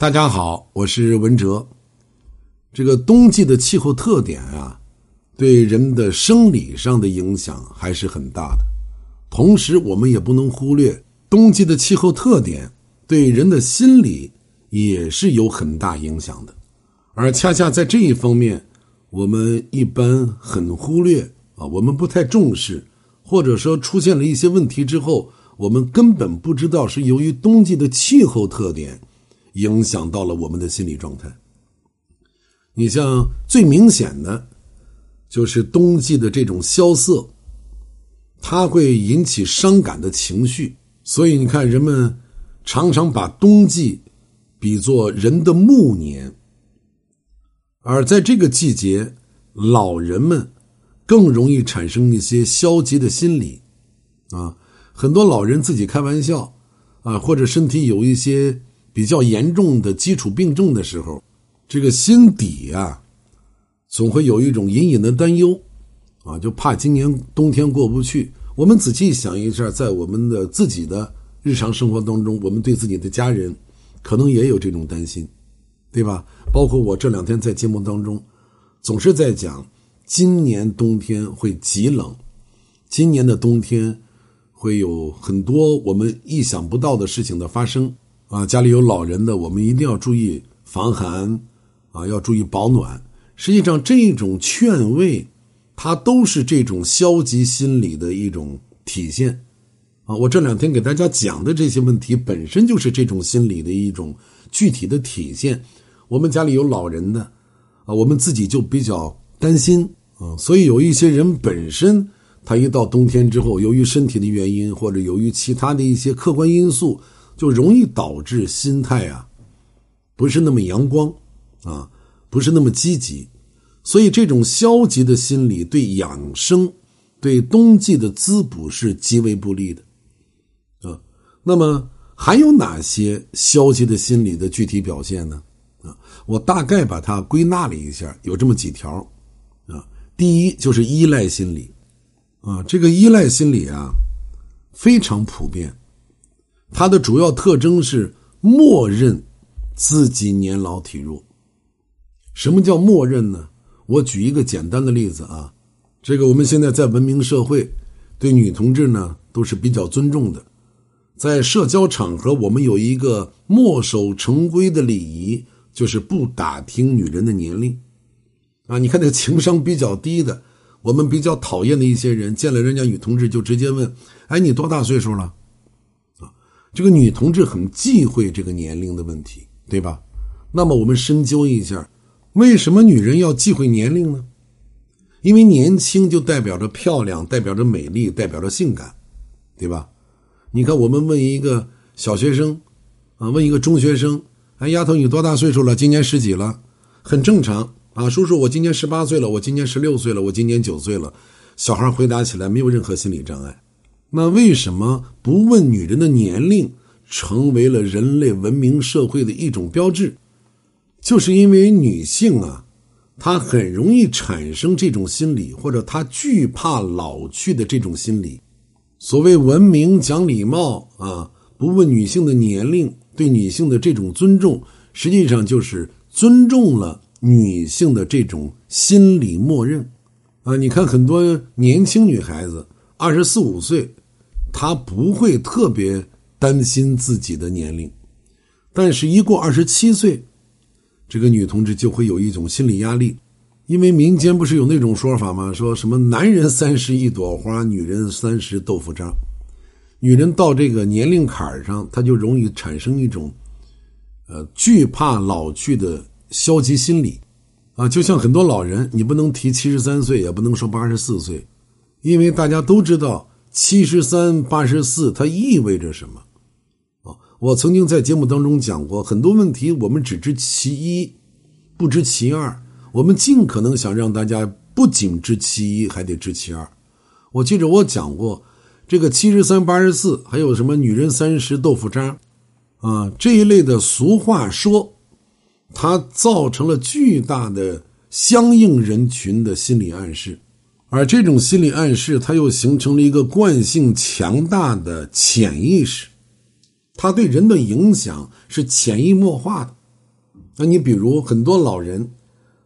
大家好，我是文哲。这个冬季的气候特点啊，对人的生理上的影响还是很大的。同时，我们也不能忽略冬季的气候特点对人的心理也是有很大影响的。而恰恰在这一方面，我们一般很忽略啊，我们不太重视，或者说出现了一些问题之后，我们根本不知道是由于冬季的气候特点。影响到了我们的心理状态。你像最明显的，就是冬季的这种萧瑟，它会引起伤感的情绪。所以你看，人们常常把冬季比作人的暮年，而在这个季节，老人们更容易产生一些消极的心理。啊，很多老人自己开玩笑，啊，或者身体有一些。比较严重的基础病症的时候，这个心底啊，总会有一种隐隐的担忧，啊，就怕今年冬天过不去。我们仔细想一下，在我们的自己的日常生活当中，我们对自己的家人，可能也有这种担心，对吧？包括我这两天在节目当中，总是在讲，今年冬天会极冷，今年的冬天会有很多我们意想不到的事情的发生。啊，家里有老人的，我们一定要注意防寒，啊，要注意保暖。实际上，这种劝慰，它都是这种消极心理的一种体现。啊，我这两天给大家讲的这些问题，本身就是这种心理的一种具体的体现。我们家里有老人的，啊，我们自己就比较担心啊，所以有一些人本身，他一到冬天之后，由于身体的原因，或者由于其他的一些客观因素。就容易导致心态啊，不是那么阳光，啊，不是那么积极，所以这种消极的心理对养生、对冬季的滋补是极为不利的，啊，那么还有哪些消极的心理的具体表现呢？啊，我大概把它归纳了一下，有这么几条，啊，第一就是依赖心理，啊，这个依赖心理啊，非常普遍。它的主要特征是默认自己年老体弱。什么叫默认呢？我举一个简单的例子啊，这个我们现在在文明社会，对女同志呢都是比较尊重的，在社交场合，我们有一个墨守成规的礼仪，就是不打听女人的年龄。啊，你看那个情商比较低的，我们比较讨厌的一些人，见了人家女同志就直接问：“哎，你多大岁数了？”这个女同志很忌讳这个年龄的问题，对吧？那么我们深究一下，为什么女人要忌讳年龄呢？因为年轻就代表着漂亮，代表着美丽，代表着性感，对吧？你看，我们问一个小学生，啊，问一个中学生，哎，丫头，你多大岁数了？今年十几了？很正常啊，叔叔，我今年十八岁了，我今年十六岁了，我今年九岁了。小孩回答起来没有任何心理障碍。那为什么不问女人的年龄，成为了人类文明社会的一种标志？就是因为女性啊，她很容易产生这种心理，或者她惧怕老去的这种心理。所谓文明讲礼貌啊，不问女性的年龄，对女性的这种尊重，实际上就是尊重了女性的这种心理默认。啊，你看很多年轻女孩子，二十四五岁。他不会特别担心自己的年龄，但是，一过二十七岁，这个女同志就会有一种心理压力，因为民间不是有那种说法吗？说什么男人三十一朵花，女人三十豆腐渣。女人到这个年龄坎上，她就容易产生一种，呃，惧怕老去的消极心理，啊，就像很多老人，你不能提七十三岁，也不能说八十四岁，因为大家都知道。七十三、八十四，它意味着什么？啊，我曾经在节目当中讲过，很多问题我们只知其一，不知其二。我们尽可能想让大家不仅知其一，还得知其二。我记着我讲过，这个七十三、八十四，还有什么女人三十豆腐渣，啊，这一类的俗话说，它造成了巨大的相应人群的心理暗示。而这种心理暗示，它又形成了一个惯性强大的潜意识，它对人的影响是潜移默化的。那你比如很多老人，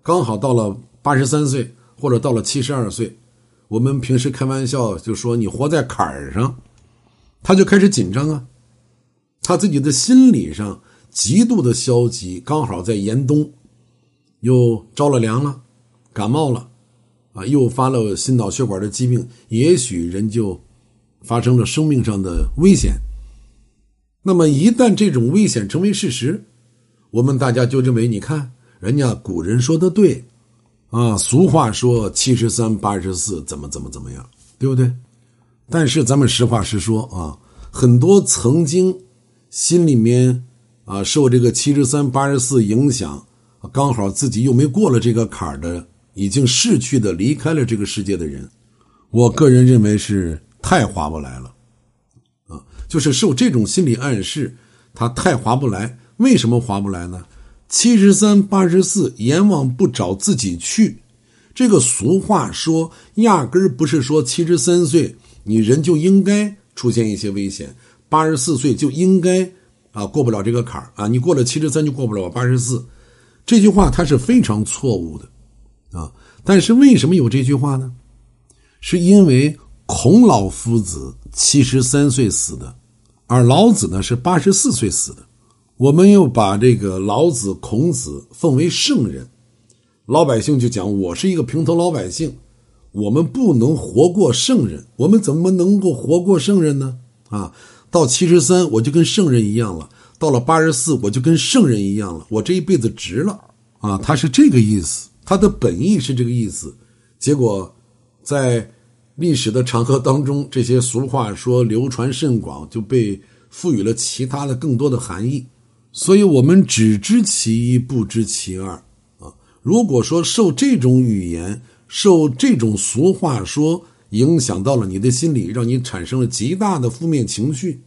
刚好到了八十三岁或者到了七十二岁，我们平时开玩笑就说你活在坎儿上，他就开始紧张啊，他自己的心理上极度的消极，刚好在严冬，又着了凉了，感冒了，啊，又发了心脑血管的疾病，也许人就发生了生命上的危险。那么一旦这种危险成为事实，我们大家就认为，你看，人家古人说的对，啊，俗话说七十三八十四，怎么怎么怎么样，对不对？但是咱们实话实说啊，很多曾经心里面啊受这个七十三八十四影响，刚好自己又没过了这个坎儿的，已经逝去的离开了这个世界的人，我个人认为是太划不来了，啊，就是受这种心理暗示，他太划不来。为什么划不来呢？七十三八十四，阎王不找自己去。这个俗话说，压根儿不是说七十三岁你人就应该出现一些危险，八十四岁就应该啊过不了这个坎儿啊。你过了七十三就过不了八十四，这句话它是非常错误的啊。但是为什么有这句话呢？是因为孔老夫子七十三岁死的，而老子呢是八十四岁死的。我们又把这个老子、孔子奉为圣人，老百姓就讲我是一个平头老百姓，我们不能活过圣人，我们怎么能够活过圣人呢？啊，到七十三我就跟圣人一样了，到了八十四我就跟圣人一样了，我这一辈子值了啊！他是这个意思，他的本意是这个意思，结果在历史的长河当中，这些俗话说流传甚广，就被赋予了其他的更多的含义。所以，我们只知其一，不知其二啊！如果说受这种语言、受这种俗话说影响到了你的心理，让你产生了极大的负面情绪，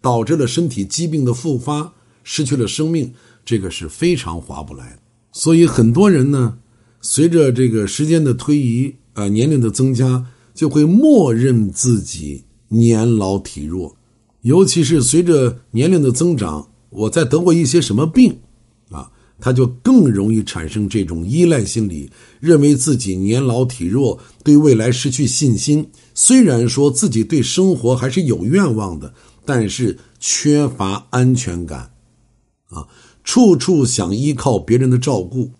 导致了身体疾病的复发，失去了生命，这个是非常划不来的。所以，很多人呢，随着这个时间的推移啊，年龄的增加，就会默认自己年老体弱，尤其是随着年龄的增长。我再得过一些什么病，啊，他就更容易产生这种依赖心理，认为自己年老体弱，对未来失去信心。虽然说自己对生活还是有愿望的，但是缺乏安全感，啊，处处想依靠别人的照顾，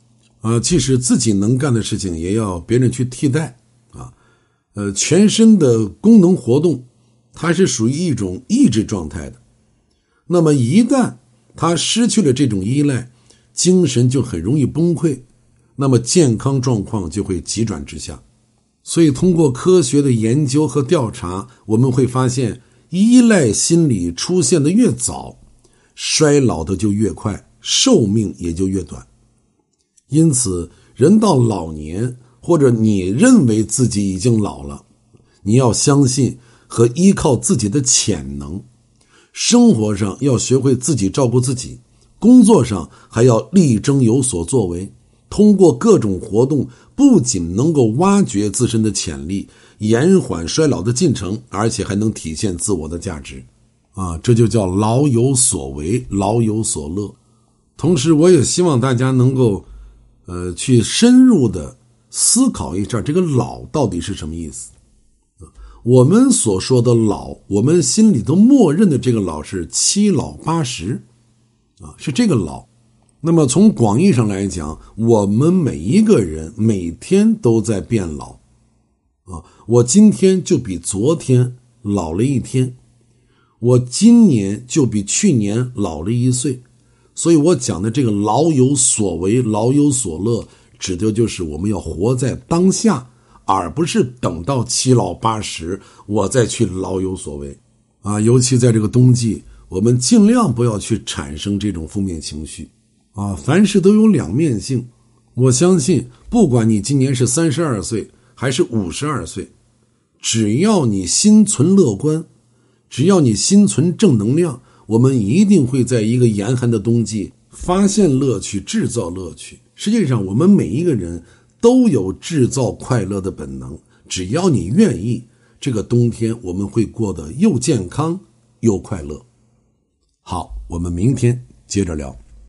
啊，即使自己能干的事情也要别人去替代，啊，呃，全身的功能活动，它是属于一种抑制状态的。那么一旦他失去了这种依赖，精神就很容易崩溃，那么健康状况就会急转直下。所以，通过科学的研究和调查，我们会发现，依赖心理出现的越早，衰老的就越快，寿命也就越短。因此，人到老年，或者你认为自己已经老了，你要相信和依靠自己的潜能。生活上要学会自己照顾自己，工作上还要力争有所作为。通过各种活动，不仅能够挖掘自身的潜力，延缓衰老的进程，而且还能体现自我的价值。啊，这就叫老有所为，老有所乐。同时，我也希望大家能够，呃，去深入的思考一下，这个“老”到底是什么意思。我们所说的老，我们心里头默认的这个老是七老八十，啊，是这个老。那么从广义上来讲，我们每一个人每天都在变老，啊，我今天就比昨天老了一天，我今年就比去年老了一岁。所以我讲的这个老有所为，老有所乐，指的就是我们要活在当下。而不是等到七老八十，我再去老有所为，啊，尤其在这个冬季，我们尽量不要去产生这种负面情绪，啊，凡事都有两面性。我相信，不管你今年是三十二岁还是五十二岁，只要你心存乐观，只要你心存正能量，我们一定会在一个严寒的冬季发现乐趣，制造乐趣。实际上，我们每一个人。都有制造快乐的本能，只要你愿意，这个冬天我们会过得又健康又快乐。好，我们明天接着聊。